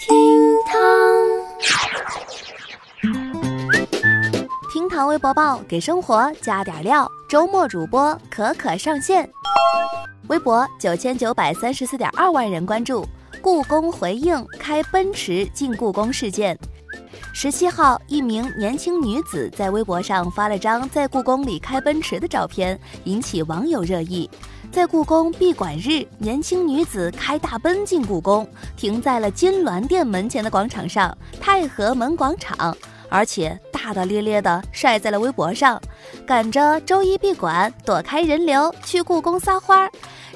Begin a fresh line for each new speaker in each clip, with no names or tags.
厅堂，厅堂微博报给生活加点料。周末主播可可上线，微博九千九百三十四点二万人关注。故宫回应开奔驰进故宫事件。十七号，一名年轻女子在微博上发了张在故宫里开奔驰的照片，引起网友热议。在故宫闭馆日，年轻女子开大奔进故宫，停在了金銮殿门前的广场上——太和门广场，而且大大咧咧地晒在了微博上，赶着周一闭馆，躲开人流去故宫撒花。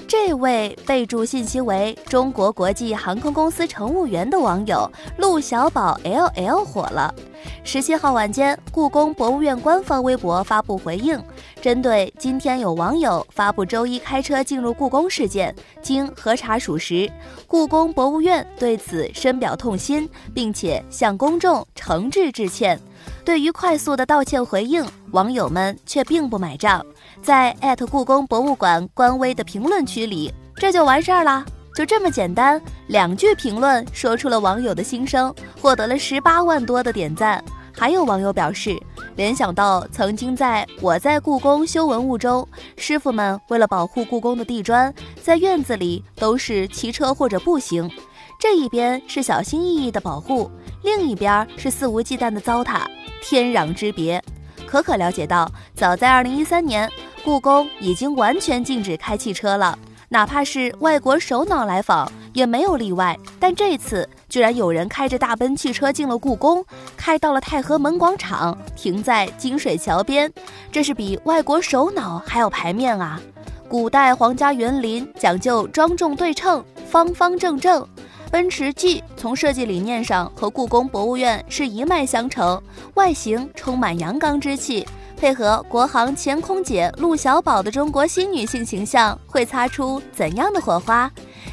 这位备注信息为“中国国际航空公司乘务员”的网友陆小宝 L L 火了。十七号晚间，故宫博物院官方微博发布回应，针对今天有网友发布周一开车进入故宫事件，经核查属实，故宫博物院对此深表痛心，并且向公众诚挚致歉。对于快速的道歉回应，网友们却并不买账，在艾特故宫博物馆官微的评论区里，这就完事儿了，就这么简单，两句评论说出了网友的心声，获得了十八万多的点赞。还有网友表示，联想到曾经在我在故宫修文物中，师傅们为了保护故宫的地砖，在院子里都是骑车或者步行，这一边是小心翼翼的保护，另一边是肆无忌惮的糟蹋。天壤之别。可可了解到，早在二零一三年，故宫已经完全禁止开汽车了，哪怕是外国首脑来访也没有例外。但这次居然有人开着大奔汽车进了故宫，开到了太和门广场，停在金水桥边，这是比外国首脑还要排面啊！古代皇家园林讲究庄重对称，方方正正。奔驰 G 从设计理念上和故宫博物院是一脉相承，外形充满阳刚之气，配合国航前空姐陆小宝的中国新女性形象，会擦出怎样的火花？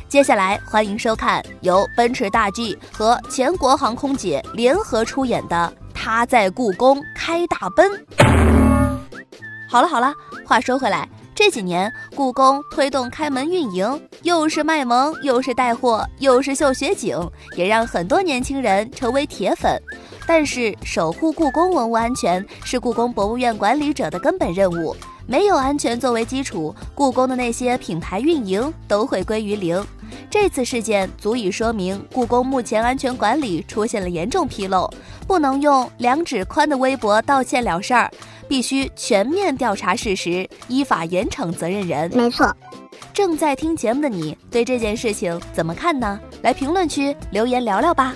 接下来欢迎收看由奔驰大 G 和前国航空姐联合出演的《她在故宫开大奔》。好了好了，话说回来。这几年，故宫推动开门运营，又是卖萌，又是带货，又是秀雪景，也让很多年轻人成为铁粉。但是，守护故宫文物安全是故宫博物院管理者的根本任务。没有安全作为基础，故宫的那些品牌运营都会归于零。这次事件足以说明，故宫目前安全管理出现了严重纰漏，不能用两指宽的微博道歉了事儿。必须全面调查事实，依法严惩责任人。
没错，
正在听节目的你对这件事情怎么看呢？来评论区留言聊聊吧。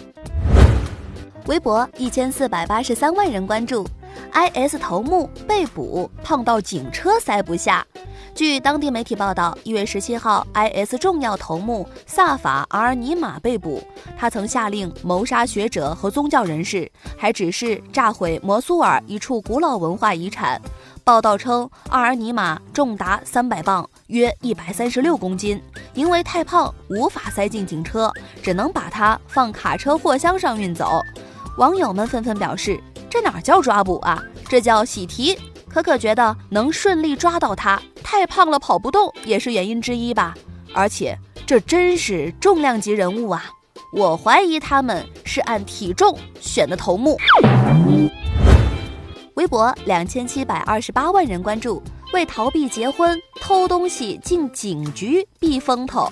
微博一千四百八十三万人关注，IS 头目被捕，胖到警车塞不下。据当地媒体报道，一月十七号，IS 重要头目萨法阿尔尼马被捕。他曾下令谋杀学者和宗教人士，还指示炸毁摩苏尔一处古老文化遗产。报道称，阿尔尼马重达三百磅，约一百三十六公斤，因为太胖无法塞进警车，只能把它放卡车货箱上运走。网友们纷纷表示：“这哪叫抓捕啊，这叫喜提。”可可觉得能顺利抓到他，太胖了跑不动也是原因之一吧。而且这真是重量级人物啊！我怀疑他们是按体重选的头目。微博两千七百二十八万人关注，为逃避结婚偷东西进警局避风头。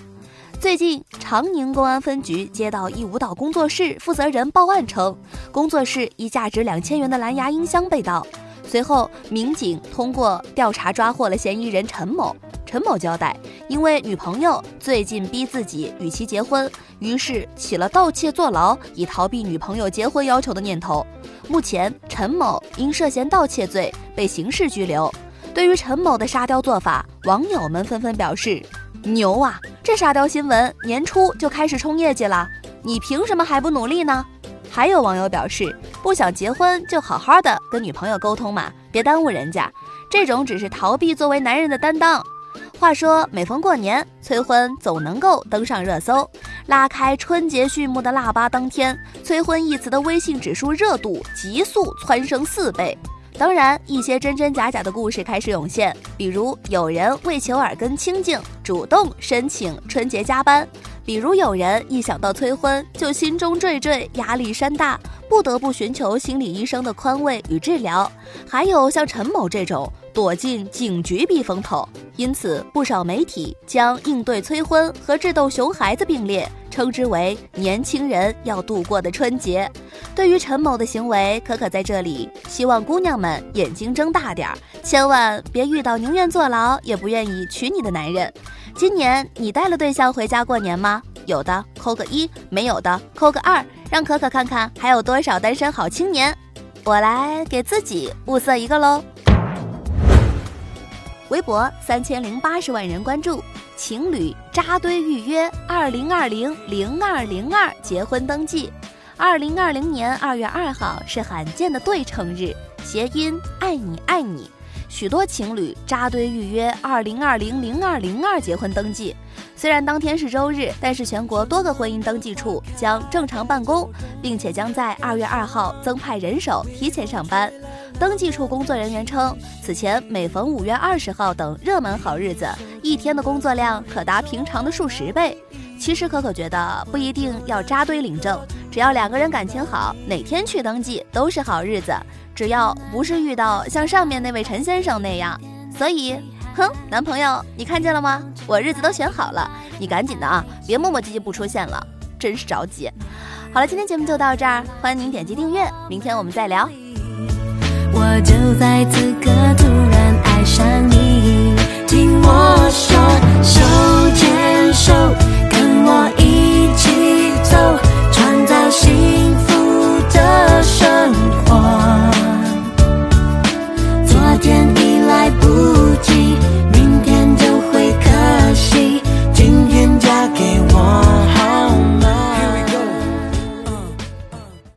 最近长宁公安分局接到一舞蹈工作室负责人报案称，工作室一价值两千元的蓝牙音箱被盗。随后，民警通过调查抓获了嫌疑人陈某。陈某交代，因为女朋友最近逼自己与其结婚，于是起了盗窃坐牢以逃避女朋友结婚要求的念头。目前，陈某因涉嫌盗窃罪被刑事拘留。对于陈某的沙雕做法，网友们纷纷表示：“牛啊！这沙雕新闻年初就开始冲业绩了，你凭什么还不努力呢？”还有网友表示，不想结婚就好好的跟女朋友沟通嘛，别耽误人家。这种只是逃避作为男人的担当。话说，每逢过年，催婚总能够登上热搜。拉开春节序幕的腊八当天，催婚一词的微信指数热度急速蹿升四倍。当然，一些真真假假的故事开始涌现，比如有人为求耳根清净，主动申请春节加班；比如有人一想到催婚就心中惴惴，压力山大，不得不寻求心理医生的宽慰与治疗；还有像陈某这种躲进警局避风头。因此，不少媒体将应对催婚和智斗熊孩子并列。称之为年轻人要度过的春节。对于陈某的行为，可可在这里希望姑娘们眼睛睁大点儿，千万别遇到宁愿坐牢也不愿意娶你的男人。今年你带了对象回家过年吗？有的扣个一，没有的扣个二，让可可看看还有多少单身好青年。我来给自己物色一个喽。微博三千零八十万人关注。情侣扎堆预约，二零二零零二零二结婚登记。二零二零年二月二号是罕见的对称日，谐音“爱你爱你”。许多情侣扎堆预约二零二零零二零二结婚登记。虽然当天是周日，但是全国多个婚姻登记处将正常办公，并且将在二月二号增派人手提前上班。登记处工作人员称，此前每逢五月二十号等热门好日子，一天的工作量可达平常的数十倍。其实可可觉得不一定要扎堆领证，只要两个人感情好，哪天去登记都是好日子。只要不是遇到像上面那位陈先生那样，所以，哼，男朋友，你看见了吗？我日子都选好了，你赶紧的啊，别磨磨唧唧不出现了，真是着急。好了，今天节目就到这儿，欢迎您点击订阅，明天我们再聊。我就在此刻